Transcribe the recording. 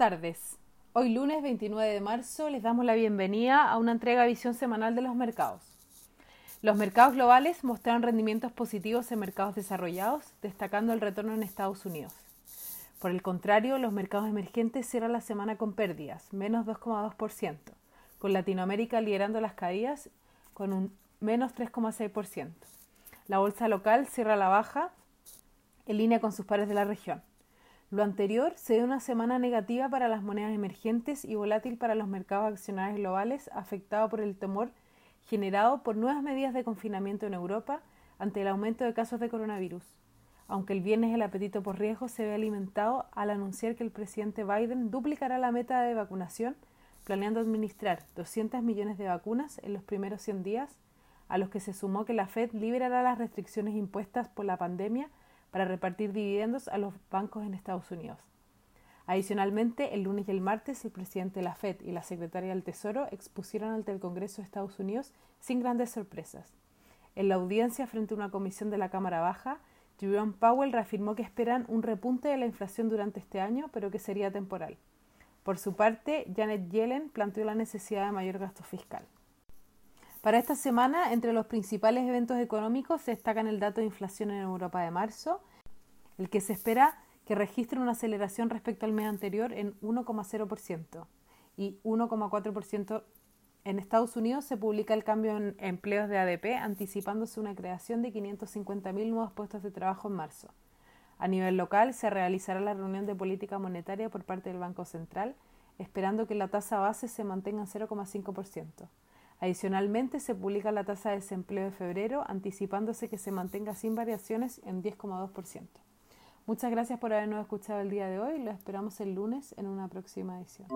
tardes. Hoy lunes 29 de marzo les damos la bienvenida a una entrega de visión semanal de los mercados. Los mercados globales mostraron rendimientos positivos en mercados desarrollados, destacando el retorno en Estados Unidos. Por el contrario, los mercados emergentes cierran la semana con pérdidas, menos 2,2%, con Latinoamérica liderando las caídas con un menos 3,6%. La bolsa local cierra la baja en línea con sus pares de la región. Lo anterior se dio una semana negativa para las monedas emergentes y volátil para los mercados accionarios globales, afectado por el temor generado por nuevas medidas de confinamiento en Europa ante el aumento de casos de coronavirus. Aunque el viernes el apetito por riesgo se ve alimentado al anunciar que el presidente Biden duplicará la meta de vacunación, planeando administrar 200 millones de vacunas en los primeros 100 días, a los que se sumó que la Fed liberará las restricciones impuestas por la pandemia para repartir dividendos a los bancos en Estados Unidos. Adicionalmente, el lunes y el martes, el presidente de la Fed y la secretaria del Tesoro expusieron ante el Congreso de Estados Unidos sin grandes sorpresas. En la audiencia frente a una comisión de la Cámara Baja, Jerome Powell reafirmó que esperan un repunte de la inflación durante este año, pero que sería temporal. Por su parte, Janet Yellen planteó la necesidad de mayor gasto fiscal. Para esta semana, entre los principales eventos económicos se destacan el dato de inflación en Europa de marzo, el que se espera que registre una aceleración respecto al mes anterior en 1,0% y 1,4% en Estados Unidos se publica el cambio en empleos de ADP, anticipándose una creación de 550.000 nuevos puestos de trabajo en marzo. A nivel local, se realizará la reunión de política monetaria por parte del Banco Central, esperando que la tasa base se mantenga en 0,5%. Adicionalmente, se publica la tasa de desempleo de febrero, anticipándose que se mantenga sin variaciones en 10,2%. Muchas gracias por habernos escuchado el día de hoy. Lo esperamos el lunes en una próxima edición.